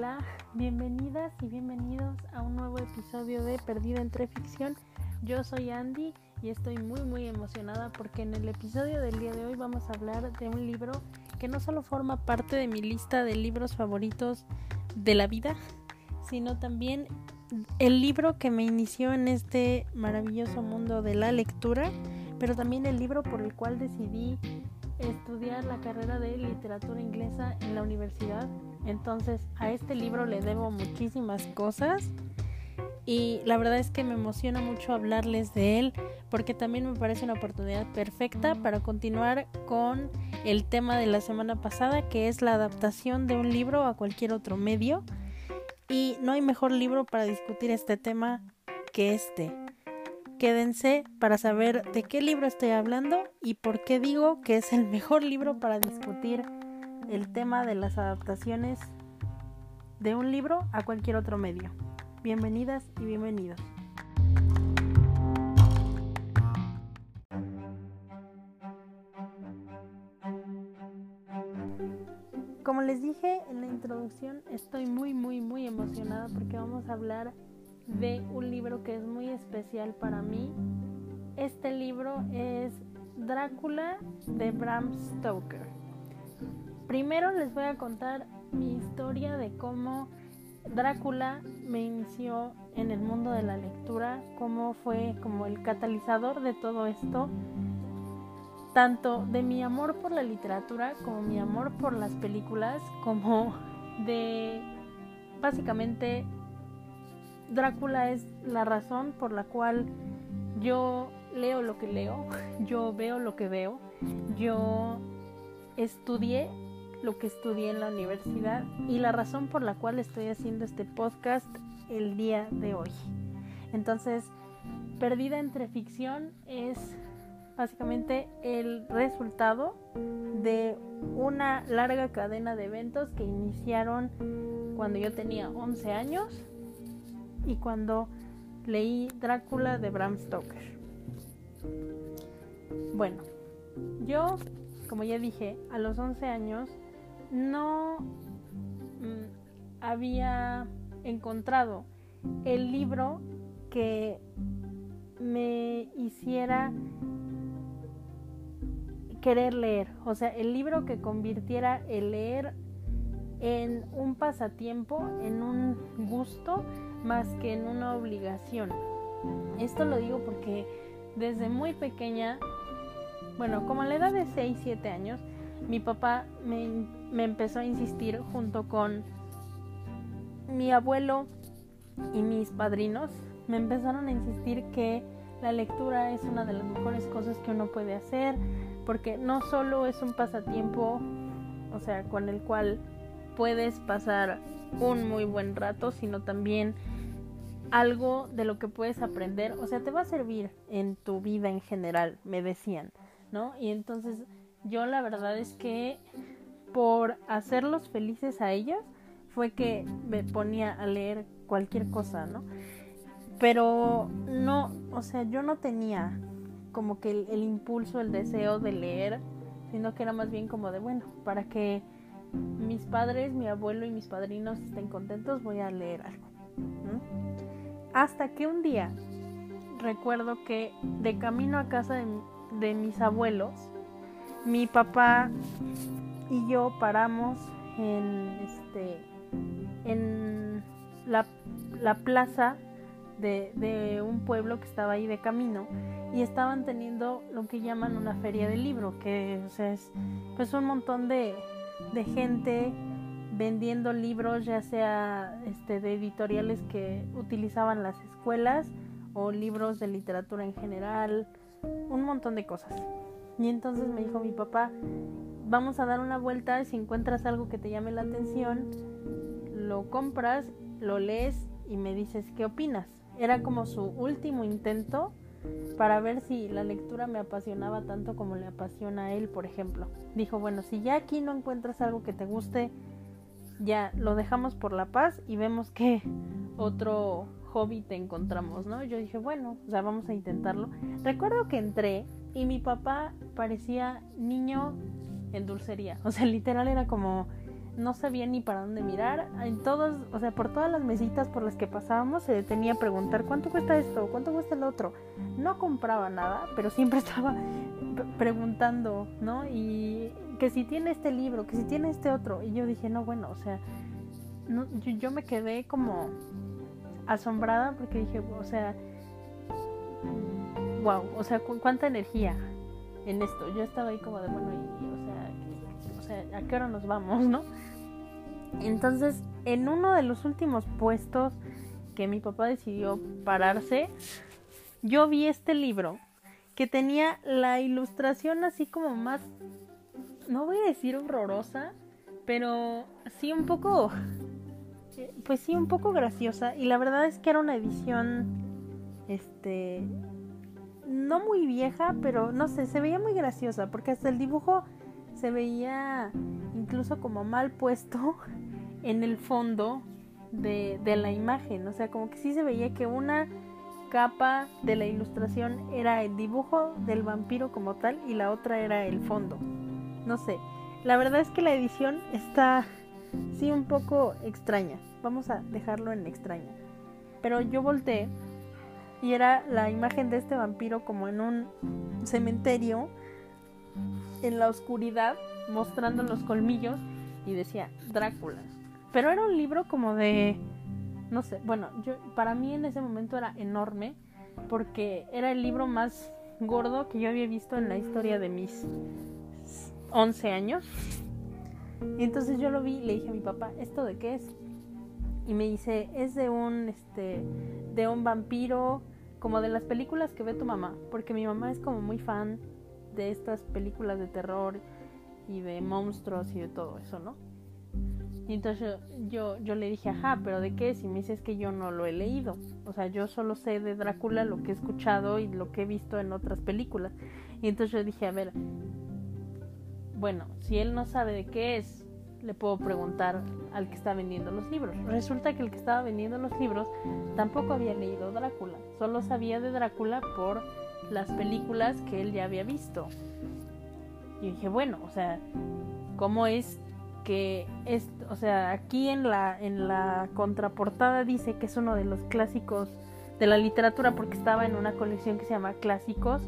Hola, bienvenidas y bienvenidos a un nuevo episodio de Perdida entre Ficción. Yo soy Andy y estoy muy muy emocionada porque en el episodio del día de hoy vamos a hablar de un libro que no solo forma parte de mi lista de libros favoritos de la vida, sino también el libro que me inició en este maravilloso mundo de la lectura, pero también el libro por el cual decidí estudiar la carrera de literatura inglesa en la universidad. Entonces a este libro le debo muchísimas cosas y la verdad es que me emociona mucho hablarles de él porque también me parece una oportunidad perfecta para continuar con el tema de la semana pasada que es la adaptación de un libro a cualquier otro medio y no hay mejor libro para discutir este tema que este. Quédense para saber de qué libro estoy hablando y por qué digo que es el mejor libro para discutir el tema de las adaptaciones de un libro a cualquier otro medio. Bienvenidas y bienvenidos. Como les dije en la introducción, estoy muy muy muy emocionada porque vamos a hablar de un libro que es muy especial para mí. Este libro es Drácula de Bram Stoker. Primero les voy a contar mi historia de cómo Drácula me inició en el mundo de la lectura, cómo fue como el catalizador de todo esto, tanto de mi amor por la literatura como mi amor por las películas, como de básicamente Drácula es la razón por la cual yo leo lo que leo, yo veo lo que veo, yo estudié lo que estudié en la universidad y la razón por la cual estoy haciendo este podcast el día de hoy. Entonces, Perdida entre ficción es básicamente el resultado de una larga cadena de eventos que iniciaron cuando yo tenía 11 años y cuando leí Drácula de Bram Stoker. Bueno, yo, como ya dije, a los 11 años no mm, había encontrado el libro que me hiciera querer leer, o sea, el libro que convirtiera el leer en un pasatiempo, en un gusto, más que en una obligación. Esto lo digo porque desde muy pequeña, bueno, como a la edad de 6, 7 años, mi papá me, empezó a insistir junto con mi abuelo y mis padrinos, me empezaron a insistir que la lectura es una de las mejores cosas que uno puede hacer, porque no solo es un pasatiempo, o sea, con el cual puedes pasar un muy buen rato, sino también algo de lo que puedes aprender, o sea, te va a servir en tu vida en general, me decían, ¿no? Y entonces yo la verdad es que por hacerlos felices a ellos fue que me ponía a leer cualquier cosa, ¿no? Pero no, o sea, yo no tenía como que el, el impulso, el deseo de leer, sino que era más bien como de, bueno, para que mis padres, mi abuelo y mis padrinos estén contentos, voy a leer algo. Hasta que un día recuerdo que de camino a casa de, mis abuelos, mi papá y yo paramos en este en la, plaza de, de, un pueblo que estaba ahí de camino y estaban teniendo lo que llaman una feria de libro que es pues un montón de, de gente vendiendo libros ya sea este, de editoriales que utilizaban las escuelas o libros de literatura en general, un montón de cosas. Y entonces me dijo mi papá, vamos a dar una vuelta, si encuentras algo que te llame la atención, lo compras, lo lees y me dices qué opinas. Era como su último intento para ver si la lectura me apasionaba tanto como le apasiona a él, por ejemplo. Dijo, bueno, si ya aquí no encuentras algo que te guste, ya lo dejamos por la paz y vemos qué otro hobby te encontramos, ¿no? Yo dije, bueno, o sea, vamos a intentarlo. Recuerdo que entré y mi papá parecía niño en dulcería, o sea, literal era como no sabía ni para dónde mirar. En todos, o sea, por todas las mesitas por las que pasábamos se detenía a preguntar cuánto cuesta esto, cuánto cuesta el otro. No compraba nada, pero siempre estaba preguntando, ¿no? Y que si tiene este libro, que si tiene este otro. Y yo dije, no, bueno, o sea, yo, yo me quedé como asombrada porque dije, o sea, wow, o sea, cuánta energía en esto. Yo estaba ahí como de, bueno, y, o sea, o sea, ¿a qué hora nos vamos, no? Entonces, en uno de los últimos puestos que mi papá decidió pararse, yo vi este libro que tenía la ilustración así como más, no voy a decir horrorosa, pero sí un poco, pues sí un poco graciosa. Y la verdad es que era una edición, este, no muy vieja, pero no sé, se veía muy graciosa, porque hasta el dibujo se veía incluso como mal puesto en el fondo de, de, la imagen, o sea, como que sí se veía que una capa de la ilustración era el dibujo del vampiro como tal y la otra era el fondo. No sé, la verdad es que la edición está sí un poco extraña, vamos a dejarlo en extraña. Pero yo volteé y era la imagen de este vampiro como en un cementerio en la oscuridad mostrando los colmillos y decía Drácula. Pero era un libro como de no sé, bueno, yo para mí en ese momento era enorme porque era el libro más gordo que yo había visto en la historia de mis 11 años. Y entonces yo lo vi y le dije a mi papá, ¿esto de qué es? Y me dice, es de un este de un vampiro como de las películas que ve tu mamá, porque mi mamá es como muy fan de estas películas de terror y de monstruos y de todo eso, ¿no? Y entonces yo, yo, le dije, ajá, pero ¿de qué? Si me dices que yo no lo he leído. O sea, yo solo sé de Drácula lo que he escuchado y lo que he visto en otras películas. Y entonces yo dije, a ver, bueno, si él no sabe de qué es, le puedo preguntar al que está vendiendo los libros. Resulta que el que estaba vendiendo los libros tampoco había leído Drácula, solo sabía de Drácula por las películas que él ya había visto. Y dije, bueno, o sea, ¿cómo es que es, o sea, aquí en la en la contraportada dice que es uno de los clásicos de la literatura porque estaba en una colección que se llama Clásicos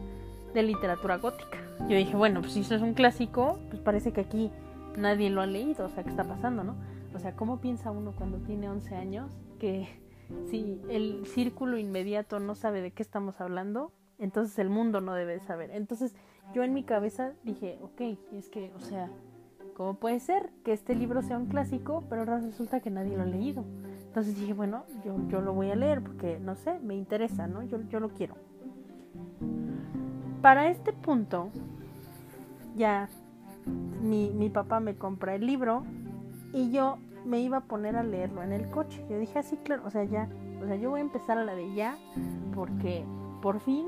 de literatura gótica. Yo dije, bueno, pues si eso es un clásico, pues parece que aquí nadie lo ha leído, o sea, ¿qué está pasando, no? O sea, ¿cómo piensa uno cuando tiene 11 años que si el círculo inmediato no sabe de qué estamos hablando, entonces el mundo no debe saber? Entonces yo en mi cabeza dije, ok, es que, o sea, ¿cómo puede ser que este libro sea un clásico, pero resulta que nadie lo ha leído? Entonces dije, bueno, yo, yo lo voy a leer porque, no sé, me interesa, ¿no? Yo, yo lo quiero. Para este punto, ya mi, mi papá me compra el libro y yo me iba a poner a leerlo en el coche. Yo dije así, claro, o sea, ya, o sea, yo voy a empezar a la de ya porque por fin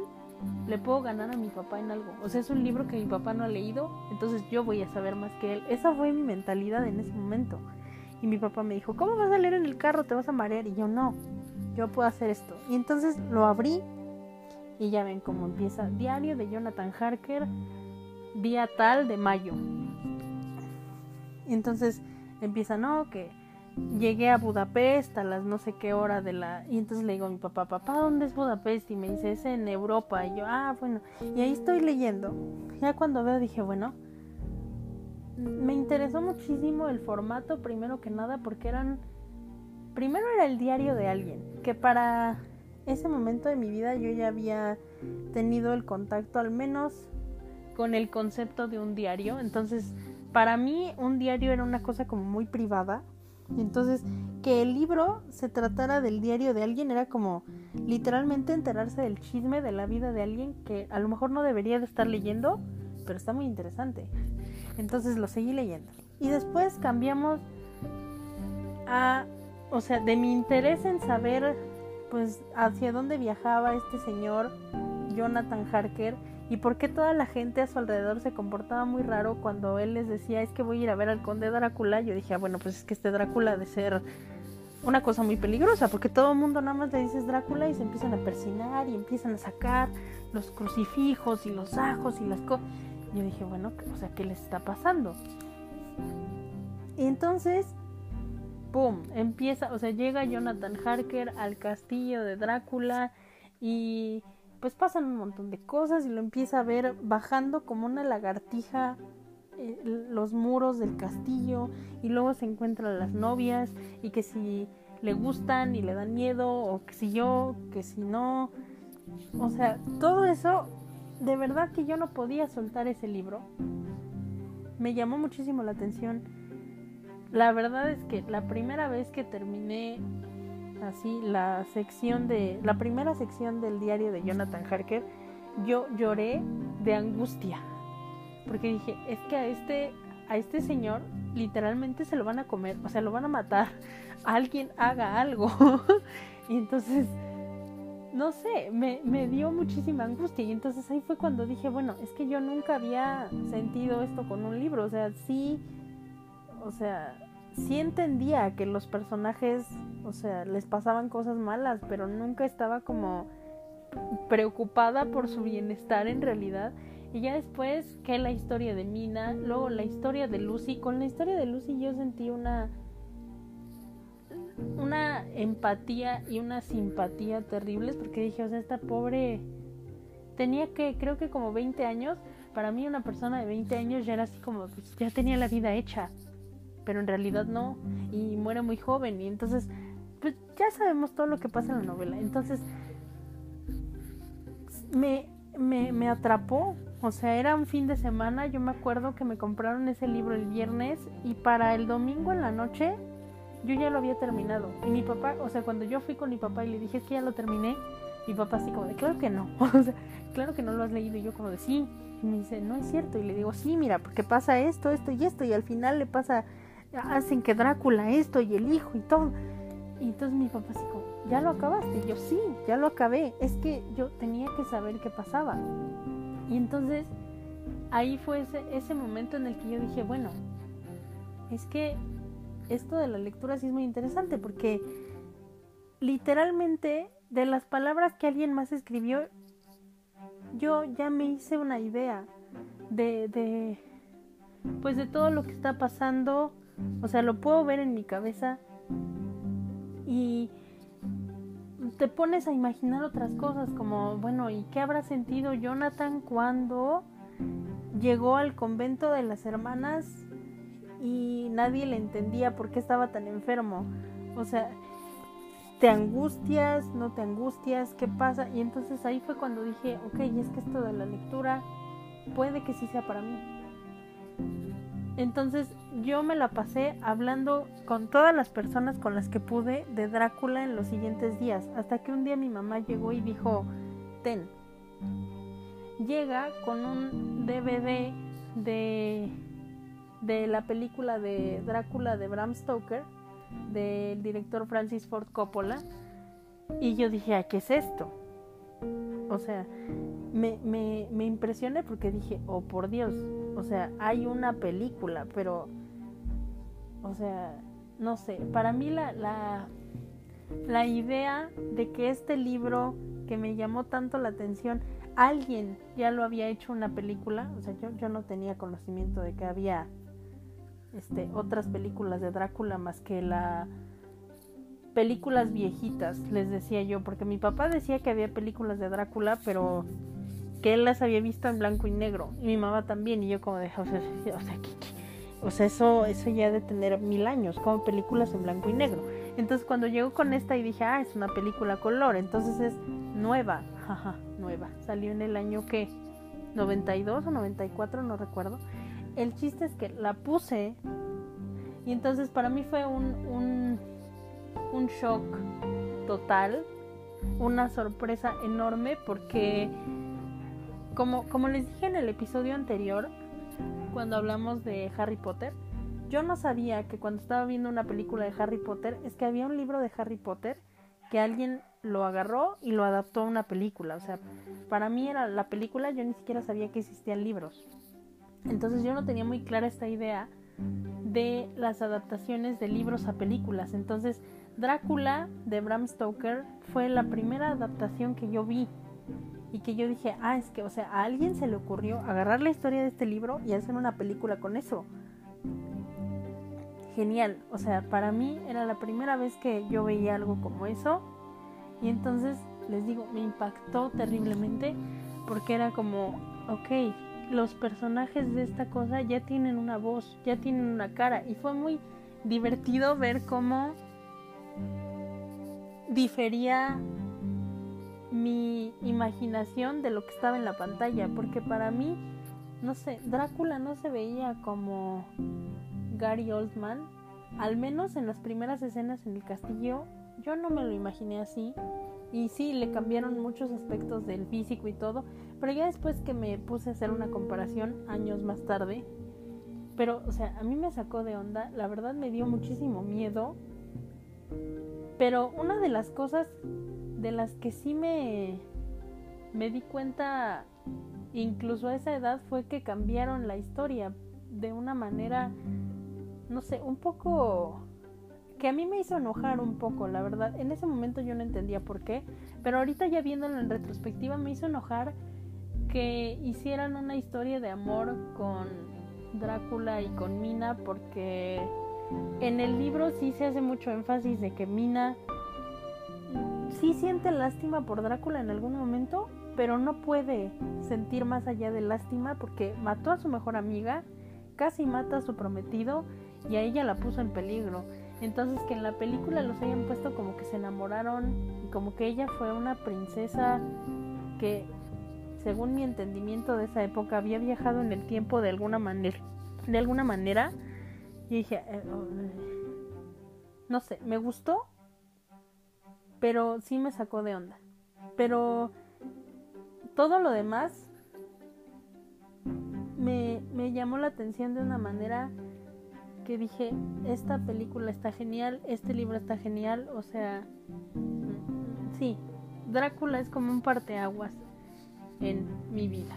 le puedo ganar a mi papá en algo. O sea, es un libro que mi papá no ha leído, entonces yo voy a saber más que él. Esa fue mi mentalidad en ese momento. Y mi papá me dijo, ¿cómo vas a leer en el carro? ¿Te vas a marear? Y yo no, yo puedo hacer esto. Y entonces lo abrí y ya ven cómo empieza. Diario de Jonathan Harker, día tal de mayo. Entonces empieza, no, que llegué a Budapest a las no sé qué hora de la... Y entonces le digo a mi papá, papá, ¿dónde es Budapest? Y me dice, es en Europa. Y yo, ah, bueno. Y ahí estoy leyendo. Ya cuando veo dije, bueno, me interesó muchísimo el formato, primero que nada, porque eran... Primero era el diario de alguien, que para ese momento de mi vida yo ya había tenido el contacto al menos con el concepto de un diario. Entonces, para mí un diario era una cosa como muy privada entonces, que el libro se tratara del diario de alguien era como literalmente enterarse del chisme de la vida de alguien que a lo mejor no debería de estar leyendo, pero está muy interesante. Entonces lo seguí leyendo. Y después cambiamos a, o sea, de mi interés en saber, pues, hacia dónde viajaba este señor Jonathan Harker y por qué toda la gente a su alrededor se comportaba muy raro cuando él les decía es que voy a ir a ver al conde Drácula. Yo dije, ah, bueno, pues es que este Drácula de ser una cosa muy peligrosa, porque todo el mundo nada más le dices Drácula y se empiezan a persinar y empiezan a sacar los crucifijos y los ajos y las cosas. Yo dije, bueno, o sea, ¿qué les está pasando? entonces, ¡pum! Empieza, o sea, llega Jonathan Harker al castillo de Drácula y pues pasan un montón de cosas y lo empieza a ver bajando como una lagartija eh, los muros del castillo y luego se encuentran las novias y que si le gustan y le dan miedo o que si yo, que si no. O sea, todo eso, de verdad que yo no podía soltar ese libro. Me llamó muchísimo la atención. La verdad es que la primera vez que terminé así la sección de la primera sección del diario de Jonathan Harker, yo lloré de angustia porque dije, es que a este a este señor literalmente se lo van a comer, o sea, lo van a matar. Alguien haga algo. y entonces no sé, me, me, dio muchísima angustia y entonces ahí fue cuando dije, bueno, es que yo nunca había sentido esto con un libro, o sea, sí, o sea, sí entendía que los personajes, o sea, les pasaban cosas malas, pero nunca estaba como preocupada por su bienestar en realidad. Y ya después que la historia de Mina, luego la historia de Lucy, con la historia de Lucy yo sentí una una empatía y una simpatía terribles porque dije, o sea, esta pobre tenía que creo que como 20 años, para mí una persona de 20 años ya era así como pues, ya tenía la vida hecha pero en realidad no, y muere muy joven, y entonces, pues ya sabemos todo lo que pasa en la novela. Entonces, me, me, me atrapó, o sea, era un fin de semana, yo me acuerdo que me compraron ese libro el viernes, y para el domingo en la noche, yo ya lo había terminado. Y mi papá, o sea, cuando yo fui con mi papá y le dije, es que ya lo terminé, mi papá así como de, claro que no, o sea, claro que no lo has leído, y yo como de, sí. Y me dice, no es cierto. Y le digo, sí, mira, porque pasa esto, esto y esto. Y al final le pasa hacen que Drácula esto y el hijo y todo. Y entonces mi papá así como, ¿ya lo acabaste? Y yo, sí, ya lo acabé. Es que yo tenía que saber qué pasaba. Y entonces ahí fue ese, ese momento en el que yo dije, bueno, es que esto de la lectura sí es muy interesante porque literalmente de las palabras que alguien más escribió, yo ya me hice una idea de, de pues de todo lo que está pasando o sea, lo puedo ver en mi cabeza y te pones a imaginar otras cosas como, bueno, ¿y qué habrá sentido Jonathan cuando llegó al convento de las hermanas y nadie le entendía por qué estaba tan enfermo? O sea, ¿te angustias? ¿No te angustias? ¿Qué pasa? Y entonces ahí fue cuando dije, ok, es que esto de la lectura puede que sí sea para mí. Entonces yo me la pasé hablando con todas las personas con las que pude de Drácula en los siguientes días, hasta que un día mi mamá llegó y dijo, ten, llega con un DVD de, de la película de Drácula de Bram Stoker, del director Francis Ford Coppola, y yo dije, ¿qué es esto? O sea, me, me, me impresioné porque dije, oh por Dios, o sea, hay una película, pero, o sea, no sé, para mí la, la, la idea de que este libro que me llamó tanto la atención, alguien ya lo había hecho una película, o sea, yo, yo no tenía conocimiento de que había este, otras películas de Drácula más que la películas viejitas, les decía yo, porque mi papá decía que había películas de Drácula, pero que él las había visto en blanco y negro, y mi mamá también, y yo como de, o sea, o sea, o sea eso, eso ya de tener mil años, como películas en blanco y negro. Entonces cuando llegó con esta y dije, ah, es una película color, entonces es nueva, jaja, nueva, salió en el año que 92 o 94, no recuerdo. El chiste es que la puse y entonces para mí fue un un shock total, una sorpresa enorme porque como, les dije en el episodio anterior, cuando hablamos de Harry Potter, yo no sabía que cuando estaba viendo una película de Harry Potter es que había un libro de Harry Potter que alguien lo agarró y lo adaptó a una película. O sea, para mí era la película, yo ni siquiera sabía que existían libros. Entonces yo no tenía muy clara esta idea de las adaptaciones de libros a películas. Entonces Drácula de Bram Stoker fue la primera adaptación que yo vi y que yo dije, ah, es que, o sea, a alguien se le ocurrió agarrar la historia de este libro y hacer una película con eso. genial. O sea, para mí era la primera vez que yo veía algo como eso. Y entonces, les digo, me impactó terriblemente porque era como, ok, los personajes de esta cosa ya tienen una voz, ya tienen una cara. Y fue muy divertido ver cómo difería mi imaginación de lo que estaba en la pantalla. Porque para mí, no sé, Drácula no se veía como Gary Oldman, al menos en las primeras escenas en el castillo, yo no me lo imaginé así. Y sí, le cambiaron muchos aspectos del físico y todo, pero ya después que me puse a hacer una comparación años más tarde, pero, o sea, a mí me sacó de onda, la verdad me dio muchísimo miedo, pero una de las cosas de las que sí me, me di cuenta, incluso a esa edad, fue que cambiaron la historia de una manera no sé, un poco que a mí me hizo enojar un poco, la verdad. En ese momento yo no entendía por qué, pero ahorita ya viéndolo en retrospectiva me hizo enojar que hicieran una historia de amor con Drácula y con Mina porque en el libro sí se hace mucho énfasis de que Mina sí siente lástima por Drácula en algún momento, pero no puede sentir más allá de lástima porque mató a su mejor amiga, casi mata a su prometido y a ella la puso en peligro. Entonces que en la película los hayan puesto como que se enamoraron y como que ella fue una princesa que según mi entendimiento de esa época había viajado en el tiempo de alguna manera de alguna manera y dije eh, oh, no sé me gustó pero sí me sacó de onda pero todo lo demás me, me llamó la atención de una manera que dije, esta película está genial, este libro está genial, o sea, sí, Drácula es como un parteaguas en mi vida.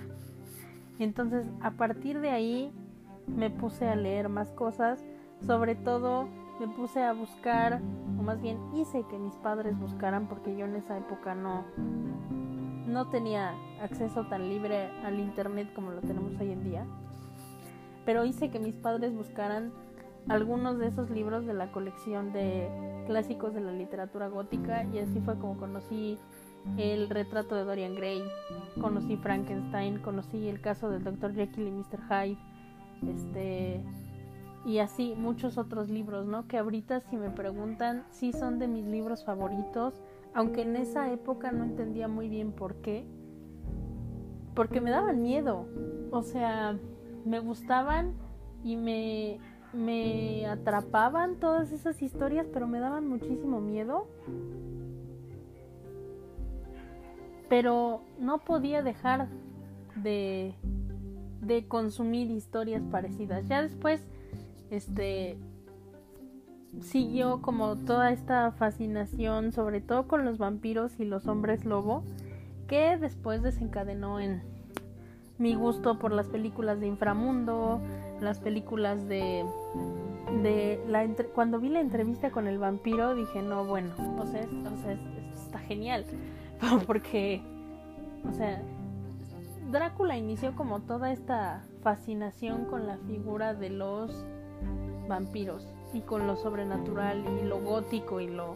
Entonces, a partir de ahí me puse a leer más cosas, sobre todo me puse a buscar, o más bien hice que mis padres buscaran porque yo en esa época no no tenía acceso tan libre al internet como lo tenemos hoy en día. Pero hice que mis padres buscaran algunos de esos libros de la colección de clásicos de la literatura gótica y así fue como conocí el retrato de Dorian Gray, conocí Frankenstein, conocí el caso del Dr. Jekyll y Mr. Hyde, este y así muchos otros libros, ¿no? Que ahorita si me preguntan sí son de mis libros favoritos, aunque en esa época no entendía muy bien por qué, porque me daban miedo, o sea, me gustaban y me me atrapaban todas esas historias, pero me daban muchísimo miedo. Pero no podía dejar de, de consumir historias parecidas. Ya después, este, siguió como toda esta fascinación, sobre todo con los vampiros y los hombres lobo, que después desencadenó en mi gusto por las películas de inframundo, las películas de de la cuando vi la entrevista con el vampiro dije no bueno o sea, o sea está genial porque o sea Drácula inició como toda esta fascinación con la figura de los vampiros y con lo sobrenatural y lo gótico y lo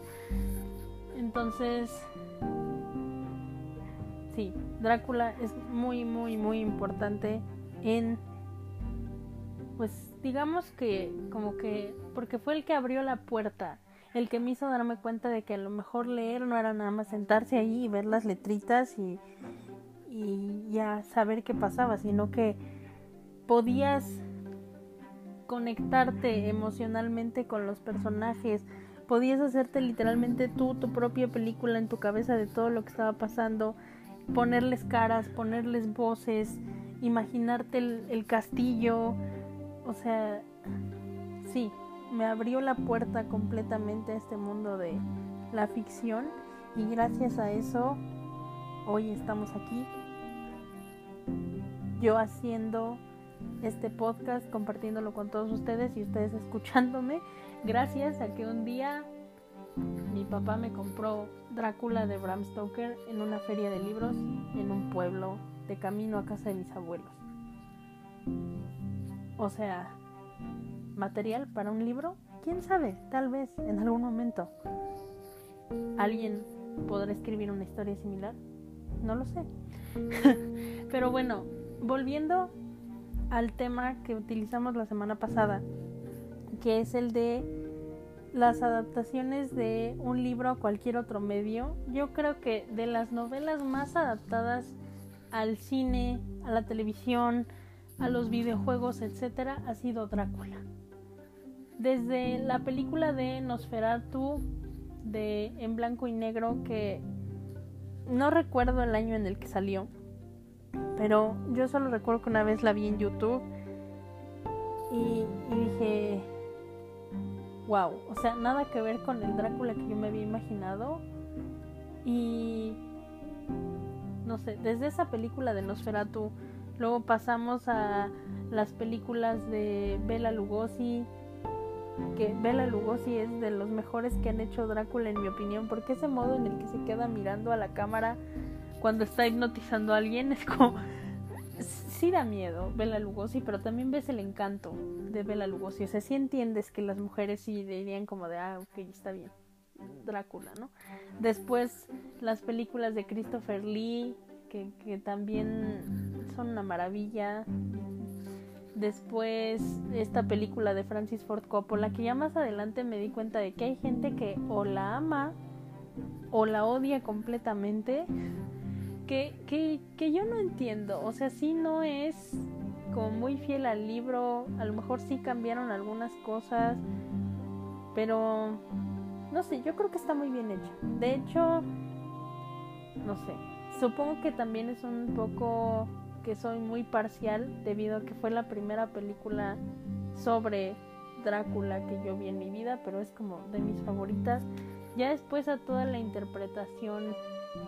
entonces sí Drácula es muy muy muy importante en pues digamos que como que porque fue el que abrió la puerta, el que me hizo darme cuenta de que a lo mejor leer no era nada más sentarse ahí y ver las letritas y, y ya saber qué pasaba, sino que podías conectarte emocionalmente con los personajes, podías hacerte literalmente tú tu propia película en tu cabeza de todo lo que estaba pasando, ponerles caras, ponerles voces, imaginarte el, castillo, o sea, sí, me abrió la puerta completamente a este mundo de la ficción y gracias a eso hoy estamos aquí. Yo haciendo este podcast, compartiéndolo con todos ustedes y ustedes escuchándome, gracias a que un día mi papá me compró Drácula de Bram Stoker en una feria de libros en un pueblo de camino a casa de mis abuelos. O sea, material para un libro quién sabe, tal vez en algún momento alguien podrá escribir una historia similar. No lo sé. Pero bueno, volviendo al tema que utilizamos la semana pasada, que es el de las adaptaciones de un libro a cualquier otro medio, yo creo que de las novelas más adaptadas al cine, a la televisión, a los videojuegos, etcétera, ha sido Drácula. Desde la película de Nosferatu de en blanco y negro que no recuerdo el año en el que salió, pero yo solo recuerdo que una vez la vi en YouTube y, dije, wow, o sea, nada que ver con el Drácula que yo me había imaginado. Y no sé, desde esa película de Nosferatu, luego pasamos a las películas de Bela Lugosi, que Bela Lugosi es de los mejores que han hecho Drácula en mi opinión, porque ese modo en el que se queda mirando a la cámara cuando está hipnotizando a alguien es como sí da miedo Bela Lugosi, pero también ves el encanto de Bela Lugosi. O sea, sí entiendes que las mujeres sí dirían como de, ah, ok, está bien. Drácula, ¿no? Después las películas de Christopher Lee, que, que también son una maravilla. Después esta película de Francis Ford Coppola, que ya más adelante me di cuenta de que hay gente que o la ama o la odia completamente que, que, yo no entiendo. O sea, sí no es como muy fiel al libro. A lo mejor sí cambiaron algunas cosas. Pero no sé, yo creo que está muy bien hecho. De hecho, no sé. Supongo que también es un poco que soy muy parcial debido a que fue la primera película sobre Drácula que yo vi en mi vida, pero es como de mis favoritas. Ya después a toda la interpretación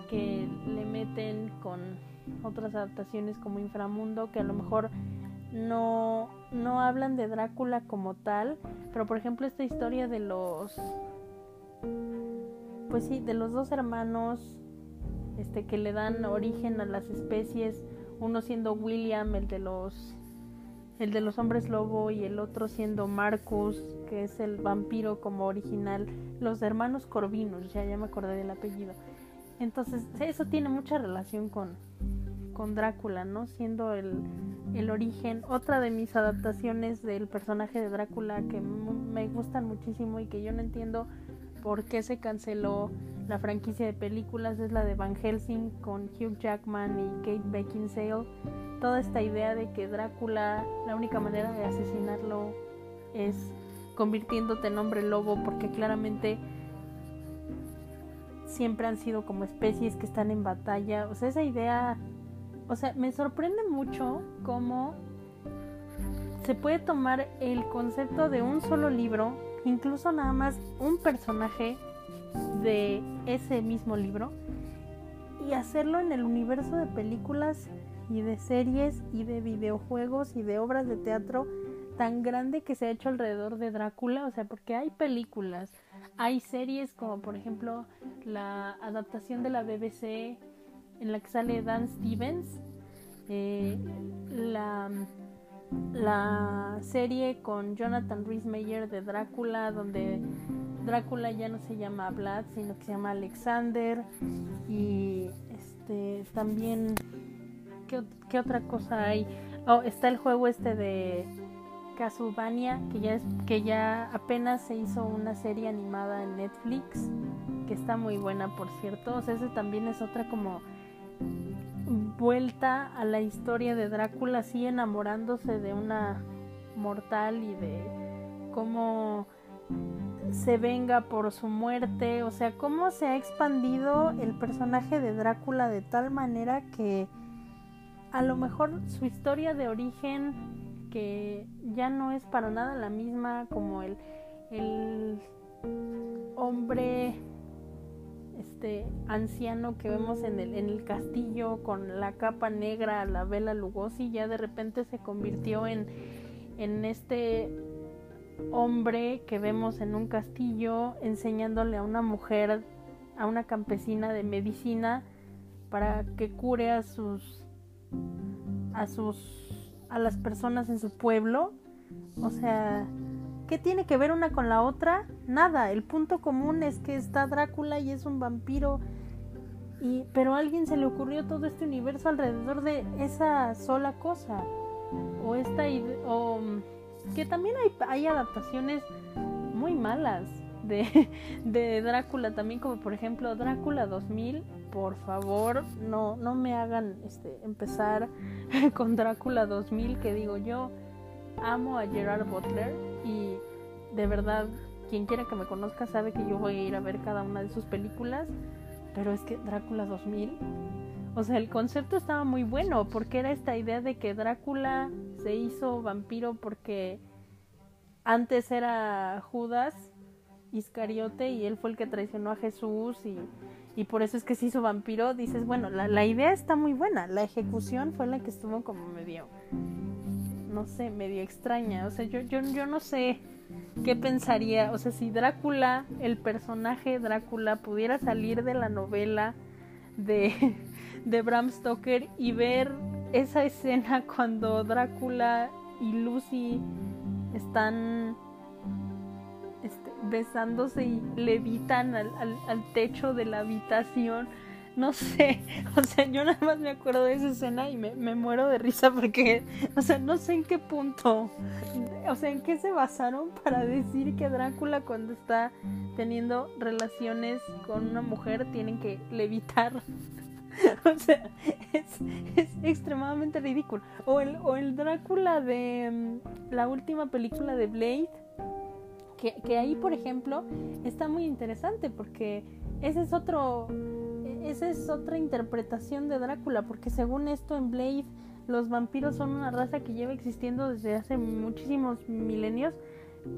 que le meten con otras adaptaciones como Inframundo que a lo mejor no, no hablan de Drácula como tal, pero por ejemplo esta historia de los pues sí, de los dos hermanos este que le dan origen a las especies, uno siendo William, el de los el de los hombres lobo y el otro siendo Marcus, que es el vampiro como original, los hermanos Corvinus, ya ya me acordé del apellido. Entonces, eso tiene mucha relación con, con Drácula, ¿no? Siendo el, el, origen. Otra de mis adaptaciones del personaje de Drácula que me gustan muchísimo y que yo no entiendo por qué se canceló la franquicia de películas es la de Van Helsing con Hugh Jackman y Kate Beckinsale. Toda esta idea de que Drácula, la única manera de asesinarlo es convirtiéndote en hombre lobo porque claramente siempre han sido como especies que están en batalla. O sea, esa idea, o sea, me sorprende mucho cómo se puede tomar el concepto de un solo libro, incluso nada más un personaje de ese mismo libro, y hacerlo en el universo de películas y de series y de videojuegos y de obras de teatro tan grande que se ha hecho alrededor de Drácula, o sea, porque hay películas, hay series como por ejemplo la adaptación de la BBC en la que sale Dan Stevens, eh, la, la serie con Jonathan Rhys Meyer de Drácula, donde Drácula ya no se llama Vlad, sino que se llama Alexander, y este también, ¿qué, otra cosa hay? Oh, está el juego este de Castlevania, que ya, es, que ya apenas se hizo una serie animada en Netflix, que está muy buena, por cierto. O sea, ese también es otra como vuelta a la historia de Drácula, así enamorándose de una mortal y de cómo se venga por su muerte, o sea, cómo se ha expandido el personaje de Drácula de tal manera que a lo mejor su historia de origen que ya no es para nada la misma como el, el hombre este anciano que vemos en el, en el castillo con la capa negra, la vela Lugosi, ya de repente se convirtió en, en este hombre que vemos en un castillo enseñándole a una mujer, a una campesina de medicina para que cure a sus a sus a las personas en su pueblo. O sea, ¿qué tiene que ver una con la otra? Nada, el punto común es que está Drácula y es un vampiro. Y, pero a alguien se le ocurrió todo este universo alrededor de esa sola cosa. O esta o que también hay, hay adaptaciones muy malas de, Drácula también, como por ejemplo Drácula 2000 por favor, no, no me hagan este, empezar con Drácula 2000, que digo yo, amo a Gerard Butler y de verdad, quien quiera que me conozca sabe que yo voy a ir a ver cada una de sus películas, pero es que Drácula 2000, o sea, el concepto estaba muy bueno, porque era esta idea de que Drácula se hizo vampiro porque antes era Judas Iscariote y él fue el que traicionó a Jesús y y por eso es que se hizo vampiro, dices, bueno, la, la idea está muy buena, la ejecución fue la que estuvo como medio, no sé, medio extraña, o sea, yo, yo, yo no sé qué pensaría, o sea, si Drácula, el personaje Drácula, pudiera salir de la novela de, de Bram Stoker y ver esa escena cuando Drácula y Lucy están besándose y levitan al, al, techo de la habitación. No sé, o sea, yo nada más me acuerdo de esa escena y me, me muero de risa porque, o sea, no sé en qué punto, o sea, en qué se basaron para decir que Drácula cuando está teniendo relaciones con una mujer tienen que levitar. o sea, es, es, extremadamente ridículo. O el, o el Drácula de mm, la última película de Blade, que, ahí, por ejemplo, está muy interesante porque ese es otro, esa es otra interpretación de Drácula, porque según esto en Blade, los vampiros son una raza que lleva existiendo desde hace muchísimos milenios,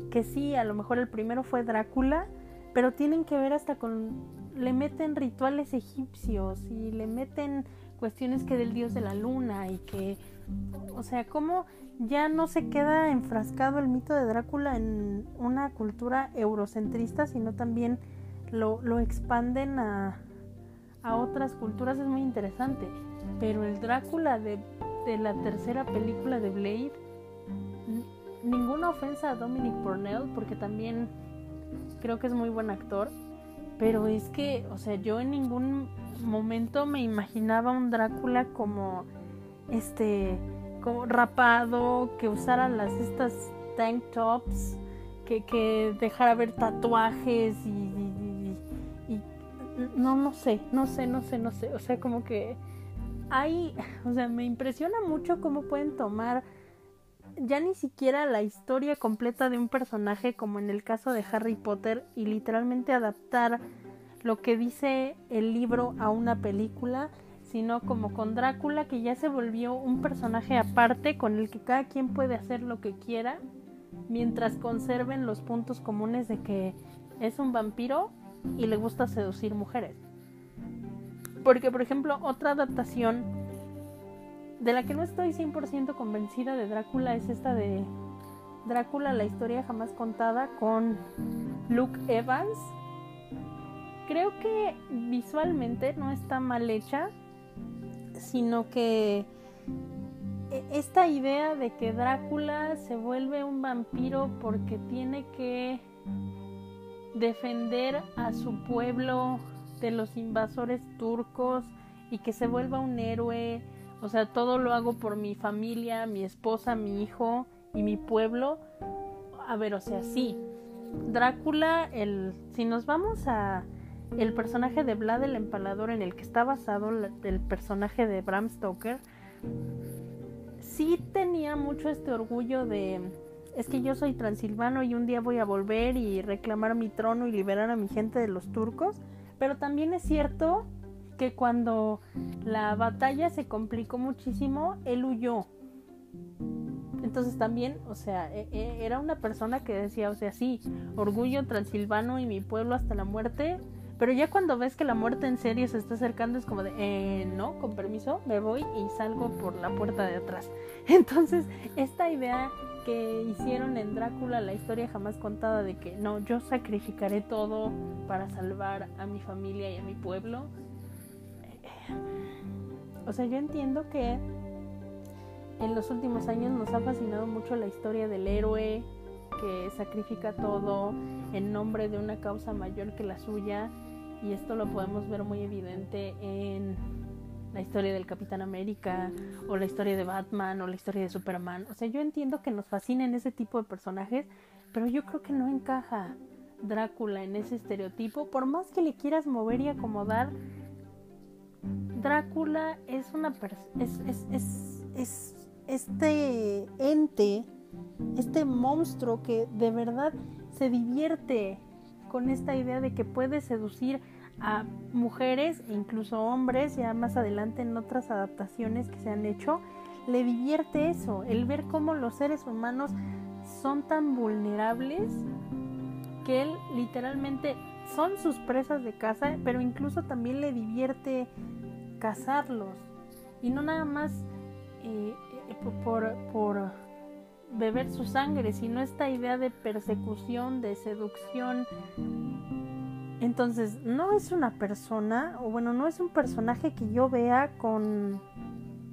que sí, a lo mejor el primero fue Drácula, pero tienen que ver hasta con, le meten rituales egipcios y le meten cuestiones que del dios de la luna y que, o sea, cómo ya no se queda enfrascado el mito de Drácula en una cultura eurocentrista, sino también lo, lo expanden a, a, otras culturas, es muy interesante. Pero el Drácula de, de la tercera película de Blade, ninguna ofensa a Dominic Purnell, porque también creo que es muy buen actor, pero es que, o sea, yo en ningún momento me imaginaba un Drácula como este rapado, que usara las estas tank tops, que, que dejara ver tatuajes y, y, no, no sé, no sé, no sé, no sé, o sea, como que hay, o sea, me impresiona mucho cómo pueden tomar ya ni siquiera la historia completa de un personaje como en el caso de Harry Potter y literalmente adaptar lo que dice el libro a una película sino como con Drácula que ya se volvió un personaje aparte con el que cada quien puede hacer lo que quiera mientras conserven los puntos comunes de que es un vampiro y le gusta seducir mujeres. Porque, por ejemplo, otra adaptación de la que no estoy 100% convencida de Drácula es esta de Drácula, la historia jamás contada con Luke Evans. Creo que visualmente no está mal hecha, sino que e, esta idea de que Drácula se vuelve un vampiro porque tiene que defender a su pueblo de los invasores turcos y que se vuelva un héroe, o sea, todo lo hago por mi familia, mi esposa, mi hijo y mi pueblo. A ver, o sea, sí. Drácula, el si nos vamos a el personaje de Vlad el Empalador en el que está basado el personaje de Bram Stoker, sí tenía mucho este orgullo de es que yo soy transilvano y un día voy a volver y reclamar mi trono y liberar a mi gente de los turcos, pero también es cierto que cuando la batalla se complicó muchísimo, él huyó. Entonces también, o sea, e, e, era una persona que decía, o sea, sí, orgullo transilvano y mi pueblo hasta la muerte, pero ya cuando ves que la muerte en serio se está acercando es como de, eh, no, con permiso, me voy y salgo por la puerta de atrás. Entonces, esta idea que hicieron en Drácula, la historia jamás contada de que no, yo sacrificaré todo para salvar a mi familia y a mi pueblo. O sea, yo entiendo que en los últimos años nos ha fascinado mucho la historia del héroe que sacrifica todo en nombre de una causa mayor que la suya y esto lo podemos ver muy evidente en la historia del Capitán América o la historia de Batman o la historia de Superman. O sea, yo entiendo que nos fascinen ese tipo de personajes, pero yo creo que no encaja Drácula en ese estereotipo, por más que le quieras mover y acomodar. Drácula es una es, es, es, es este ente, este monstruo que de verdad se divierte con esta idea de que puede seducir a mujeres e incluso hombres, ya más adelante en otras adaptaciones que se han hecho, le divierte eso, el ver cómo los seres humanos son tan vulnerables que él literalmente son sus presas de caza, pero incluso también le divierte cazarlos. Y no nada más eh, eh, por, por beber su sangre, sino esta idea de persecución, de seducción. Entonces, no es una persona, o bueno, no es un personaje que yo vea con,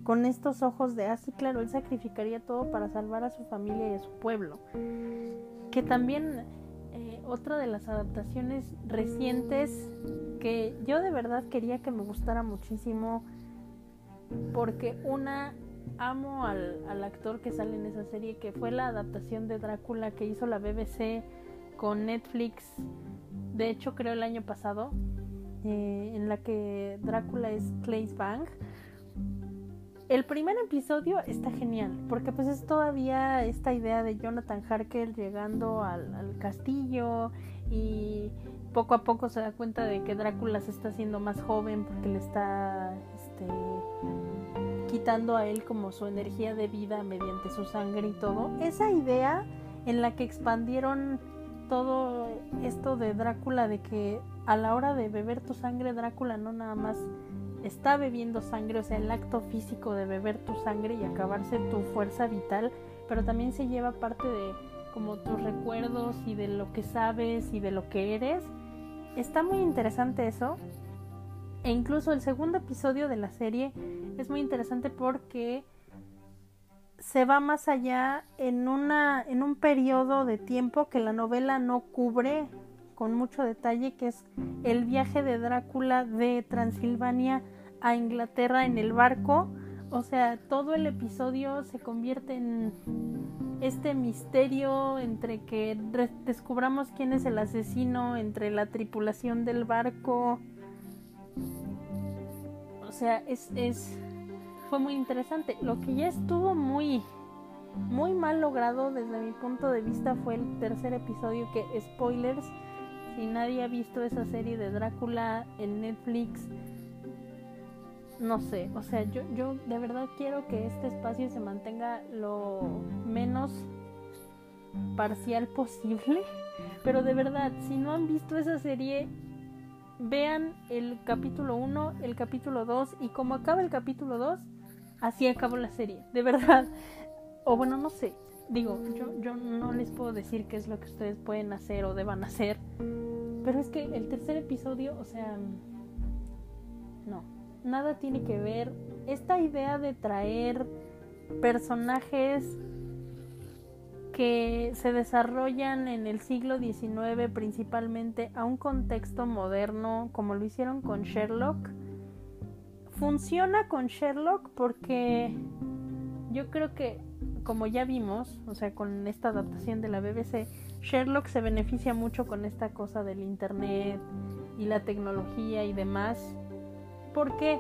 con estos ojos de, así ah, claro, él sacrificaría todo para salvar a su familia y a su pueblo. Que también eh, otra de las adaptaciones recientes que yo de verdad quería que me gustara muchísimo, porque una amo al, actor que sale en esa serie, que fue la adaptación de Drácula que hizo la BBC con Netflix, de hecho creo el año pasado, eh, en la que Drácula es Claes Bang. El primer episodio está genial, porque pues es todavía esta idea de Jonathan Harker llegando al, al castillo y poco a poco se da cuenta de que Drácula se está haciendo más joven porque le está este, quitando a él como su energía de vida mediante su sangre y todo. Esa idea en la que expandieron todo esto de Drácula, de que a la hora de beber tu sangre, Drácula no nada más está bebiendo sangre, o sea, el acto físico de beber tu sangre y acabarse tu fuerza vital, pero también se lleva parte de como tus recuerdos y de lo que sabes y de lo que eres. Está muy interesante eso. E incluso el segundo episodio de la serie es muy interesante porque se va más allá en una en un periodo de tiempo que la novela no cubre con mucho detalle que es el viaje de Drácula de Transilvania a Inglaterra en el barco. O sea todo el episodio se convierte en este misterio entre que descubramos quién es el asesino entre la tripulación del barco. O sea, es, es, fue muy interesante. Lo que ya estuvo muy, muy mal logrado desde mi punto de vista fue el tercer episodio que, spoilers, si nadie ha visto esa serie de Drácula en Netflix, no sé, o sea, yo, yo de verdad quiero que este espacio se mantenga lo menos parcial posible, pero de verdad, si no han visto esa serie, vean el capítulo 1, el capítulo 2 y como acaba el capítulo 2, así acabó la serie, de verdad. O bueno, no sé, digo, yo, yo no les puedo decir qué es lo que ustedes pueden hacer o deban hacer, pero es que el tercer episodio, o sea, no, nada tiene que ver. Esta idea de traer personajes que se desarrollan en el siglo XIX principalmente a un contexto moderno como lo hicieron con Sherlock. Funciona con Sherlock porque yo creo que como ya vimos, o sea, con esta adaptación de la BBC, Sherlock se beneficia mucho con esta cosa del Internet y la tecnología y demás. ¿Por qué?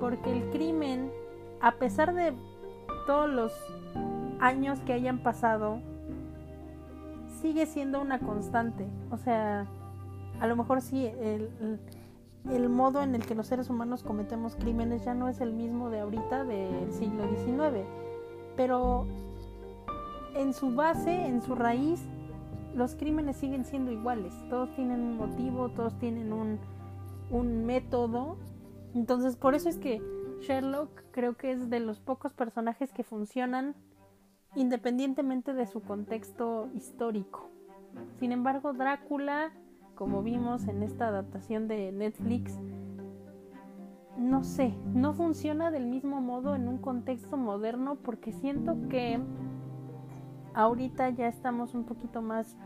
Porque el crimen, a pesar de todos los años que hayan pasado, sigue siendo una constante. O sea, a lo mejor sí, el, modo en el que los seres humanos cometemos crímenes ya no es el mismo de ahorita del siglo XIX. Pero en su base, en su raíz, los crímenes siguen siendo iguales. Todos tienen un motivo, todos tienen un, un método. Entonces, por eso es que Sherlock creo que es de los pocos personajes que funcionan independientemente de su contexto histórico. Sin embargo, Drácula, como vimos en esta adaptación de Netflix, no sé, no funciona del mismo modo en un contexto moderno porque siento que ahorita ya estamos un poquito más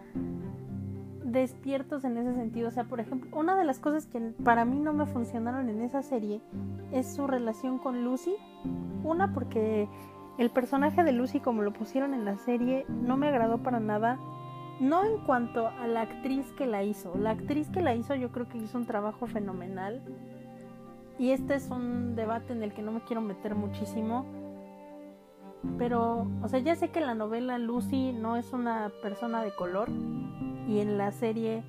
despiertos en ese sentido. O sea, por ejemplo, una de las cosas que para mí no me funcionaron en esa serie es su relación con Lucy. Una porque el personaje de Lucy como lo pusieron en la serie no me agradó para nada. No en cuanto a la actriz que la hizo. La actriz que la hizo yo creo que hizo un trabajo fenomenal. Y este es un debate en el que no me quiero meter muchísimo. Pero, o sea, ya sé que la novela Lucy no es una persona de color. Y en la serie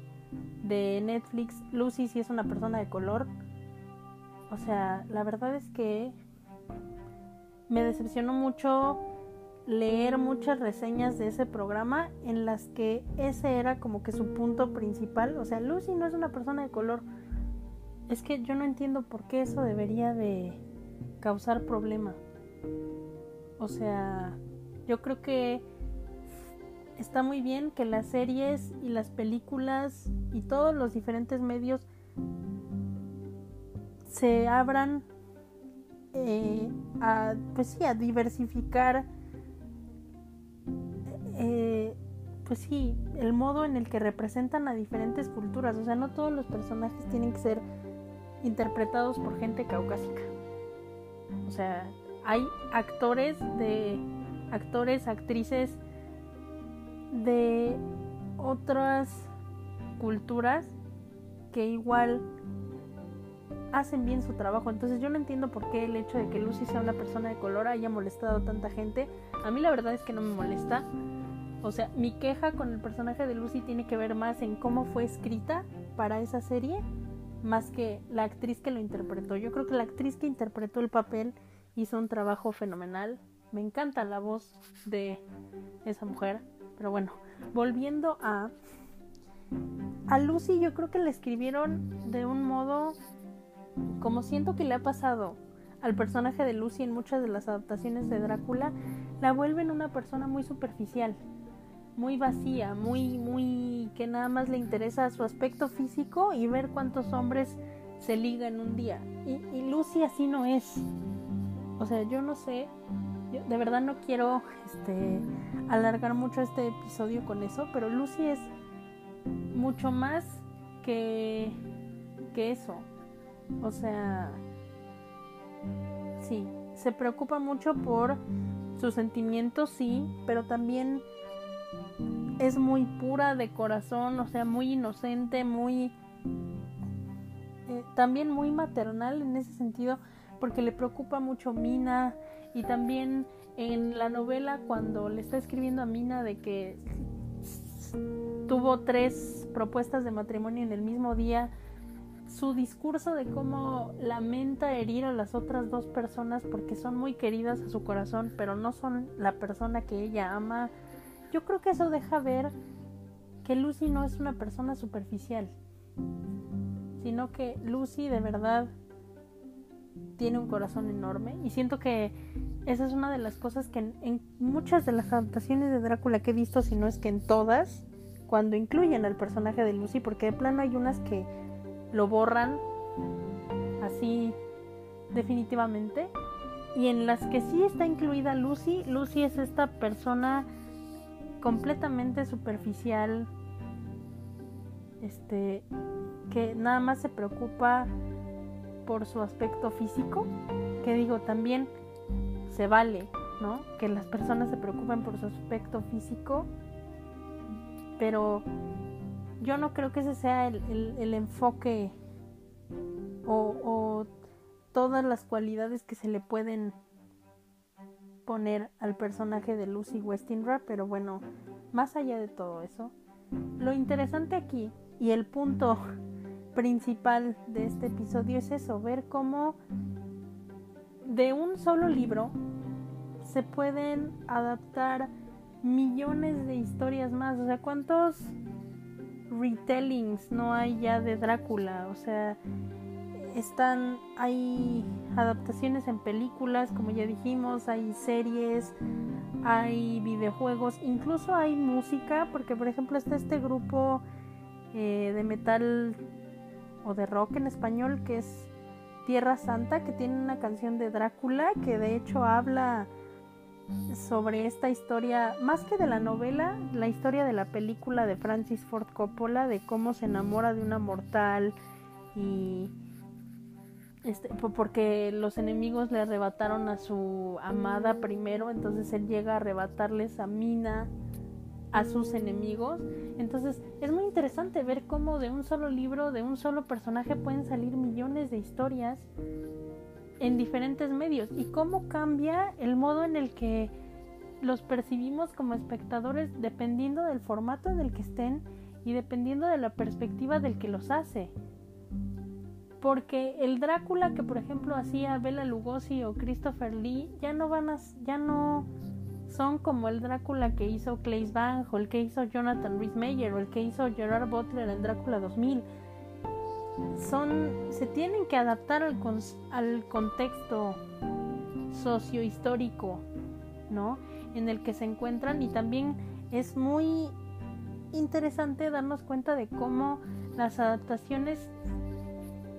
de Netflix Lucy sí es una persona de color. O sea, la verdad es que me decepcionó mucho leer muchas reseñas de ese programa en las que ese era como que su punto principal. O sea, Lucy no es una persona de color. Es que yo no entiendo por qué eso debería de causar problema. O sea, yo creo que está muy bien que las series y las películas y todos los diferentes medios se abran eh, a, pues sí, a diversificar eh, pues sí, el modo en el que representan a diferentes culturas. O sea, no todos los personajes tienen que ser interpretados por gente caucásica. O sea, hay actores de actores, actrices de otras culturas que igual hacen bien su trabajo. Entonces yo no entiendo por qué el hecho de que Lucy sea una persona de color haya molestado a tanta gente. A mí la verdad es que no me molesta. O sea, mi queja con el personaje de Lucy tiene que ver más en cómo fue escrita para esa serie, más que la actriz que lo interpretó. Yo creo que la actriz que interpretó el papel hizo un trabajo fenomenal. Me encanta la voz de esa mujer. Pero bueno, volviendo a... A Lucy yo creo que la escribieron de un modo como siento que le ha pasado al personaje de Lucy en muchas de las adaptaciones de Drácula, la vuelven una persona muy superficial, muy vacía, muy, muy que nada más le interesa su aspecto físico y ver cuántos hombres se liga en un día. Y, Lucy así no es. O sea, yo no sé, de verdad no quiero este, alargar mucho este episodio con eso, pero Lucy es mucho más que, que eso. O sea, sí, se preocupa mucho por sus sentimientos, sí, pero también es muy pura de corazón, o sea, muy inocente, muy... Eh, también muy maternal en ese sentido, porque le preocupa mucho Mina. Y también en la novela cuando le está escribiendo a Mina de que tuvo tres propuestas de matrimonio en el mismo día, su discurso de cómo lamenta herir a las otras dos personas porque son muy queridas a su corazón, pero no son la persona que ella ama, yo creo que eso deja ver que Lucy no es una persona superficial, sino que Lucy de verdad tiene un corazón enorme y siento que esa es una de las cosas que en, muchas de las adaptaciones de Drácula que he visto, si no es que en todas, cuando incluyen al personaje de Lucy, porque de plano hay unas que lo borran así definitivamente. Y en las que sí está incluida Lucy, Lucy es esta persona completamente superficial, este, que nada más se preocupa por su aspecto físico, que digo, también se vale, ¿no? Que las personas se preocupen por su aspecto físico, pero yo no creo que ese sea el, enfoque o, todas las cualidades que se le pueden poner al personaje de Lucy Westinra, pero bueno, más allá de todo eso, lo interesante aquí y el punto principal de este episodio es eso, ver cómo de un solo libro se pueden adaptar millones de historias más, o sea, ¿cuántos retellings no hay ya de Drácula, o sea, están, hay adaptaciones en películas, como ya dijimos, hay series, hay videojuegos, incluso hay música, porque por ejemplo está este grupo eh, de metal o de rock en español que es Tierra Santa, que tiene una canción de Drácula que de hecho habla sobre esta historia, más que de la novela, la historia de la película de Francis Ford Coppola, de cómo se enamora de una mortal y este, porque los enemigos le arrebataron a su amada primero, entonces él llega a arrebatarles a Mina a sus enemigos. Entonces es muy interesante ver cómo de un solo libro, de un solo personaje pueden salir millones de historias en diferentes medios y cómo cambia el modo en el que los percibimos como espectadores dependiendo del formato en el que estén y dependiendo de la perspectiva del que los hace. Porque el Drácula que por ejemplo hacía Bela Lugosi o Christopher Lee ya no van a ya no son como el Drácula que hizo Claes Bang o el que hizo Jonathan Rhys Meyer o el que hizo Gerard Butler en Drácula 2000 son se tienen que adaptar al, al contexto sociohistórico, ¿no? En el que se encuentran y también es muy interesante darnos cuenta de cómo las adaptaciones,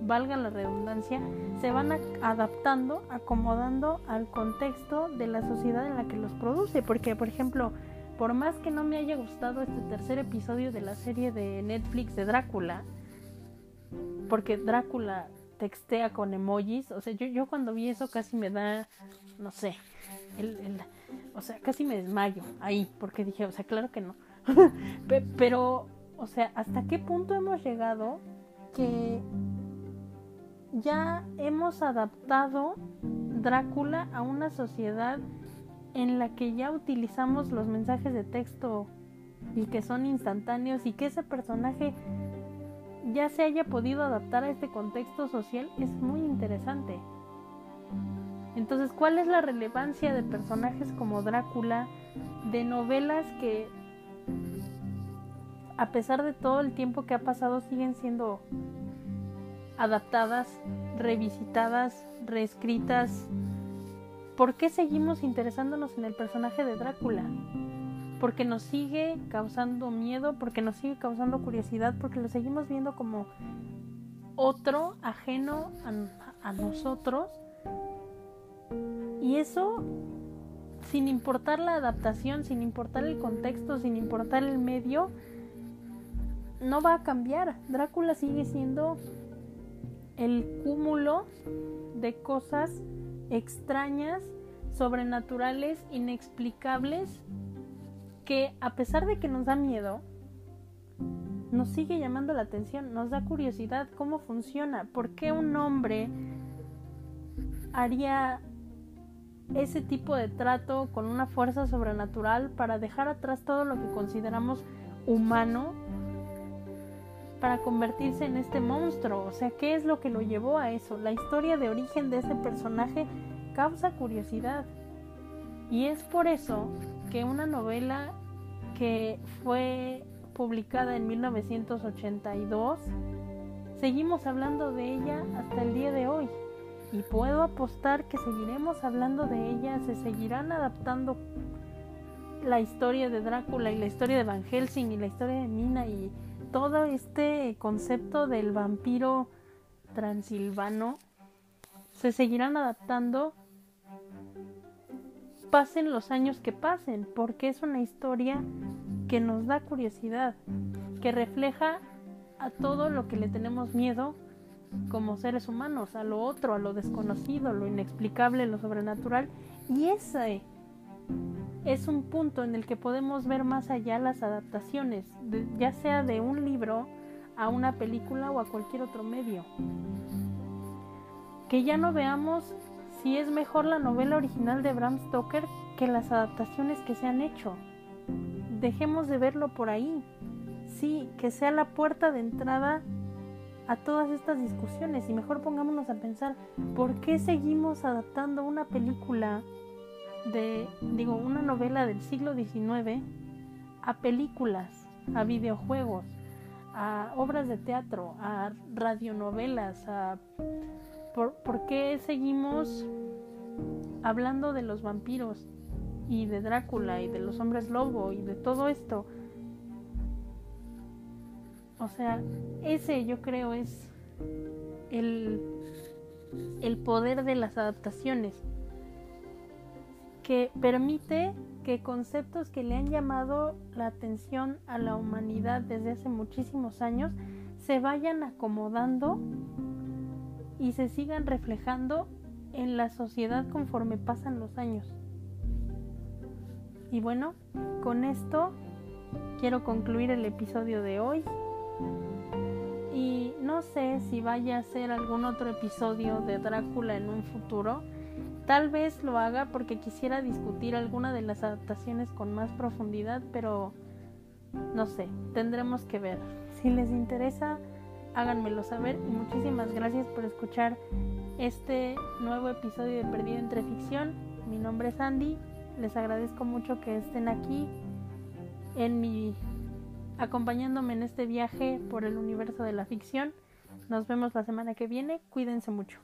valga la redundancia, se van adaptando, acomodando al contexto de la sociedad en la que los produce. Porque, por ejemplo, por más que no me haya gustado este tercer episodio de la serie de Netflix de Drácula, porque Drácula textea con emojis, o sea, yo, yo cuando vi eso casi me da, no sé, el, o sea, casi me desmayo ahí, porque dije, o sea, claro que no. Pero, o sea, ¿hasta qué punto hemos llegado que ya hemos adaptado Drácula a una sociedad en la que ya utilizamos los mensajes de texto y que son instantáneos y que ese personaje ya se haya podido adaptar a este contexto social es muy interesante. Entonces, ¿cuál es la relevancia de personajes como Drácula, de novelas que, a pesar de todo el tiempo que ha pasado, siguen siendo adaptadas, revisitadas, reescritas? ¿Por qué seguimos interesándonos en el personaje de Drácula? porque nos sigue causando miedo, porque nos sigue causando curiosidad, porque lo seguimos viendo como otro ajeno a, nosotros. Y eso, sin importar la adaptación, sin importar el contexto, sin importar el medio, no va a cambiar. Drácula sigue siendo el cúmulo de cosas extrañas, sobrenaturales, inexplicables que a pesar de que nos da miedo, nos sigue llamando la atención, nos da curiosidad cómo funciona, por qué un hombre haría ese tipo de trato con una fuerza sobrenatural para dejar atrás todo lo que consideramos humano para convertirse en este monstruo. O sea, ¿qué es lo que lo llevó a eso? La historia de origen de ese personaje causa curiosidad. Y es por eso que una novela que fue publicada en 1982, seguimos hablando de ella hasta el día de hoy. Y puedo apostar que seguiremos hablando de ella, se seguirán adaptando la historia de Drácula y la historia de Van Helsing y la historia de Mina y todo este concepto del vampiro transilvano se seguirán adaptando pasen los años que pasen, porque es una historia que nos da curiosidad, que refleja a todo lo que le tenemos miedo como seres humanos, a lo otro, a lo desconocido, lo inexplicable, lo sobrenatural. Y ese es un punto en el que podemos ver más allá las adaptaciones, ya sea de un libro a una película o a cualquier otro medio. Que ya no veamos si es mejor la novela original de Bram Stoker que las adaptaciones que se han hecho. Dejemos de verlo por ahí. Sí, que sea la puerta de entrada a todas estas discusiones y mejor pongámonos a pensar por qué seguimos adaptando una película de, digo, una novela del siglo XIX a películas, a videojuegos, a obras de teatro, a radionovelas, a ¿Por, qué seguimos hablando de los vampiros y de Drácula y de los hombres lobo y de todo esto? O sea, ese yo creo es el, el poder de las adaptaciones. Que permite que conceptos que le han llamado la atención a la humanidad desde hace muchísimos años se vayan acomodando y se sigan reflejando en la sociedad conforme pasan los años. Y bueno, con esto quiero concluir el episodio de hoy. Y no sé si vaya a ser algún otro episodio de Drácula en un futuro. Tal vez lo haga porque quisiera discutir alguna de las adaptaciones con más profundidad, pero no sé, tendremos que ver. Si les interesa, háganmelo saber y muchísimas gracias por escuchar este nuevo episodio de Perdido entre Ficción. Mi nombre es Andy, les agradezco mucho que estén aquí en mi acompañándome en este viaje por el universo de la ficción. Nos vemos la semana que viene, cuídense mucho.